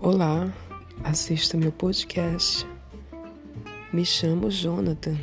Olá, assista meu podcast. Me chamo Jonathan.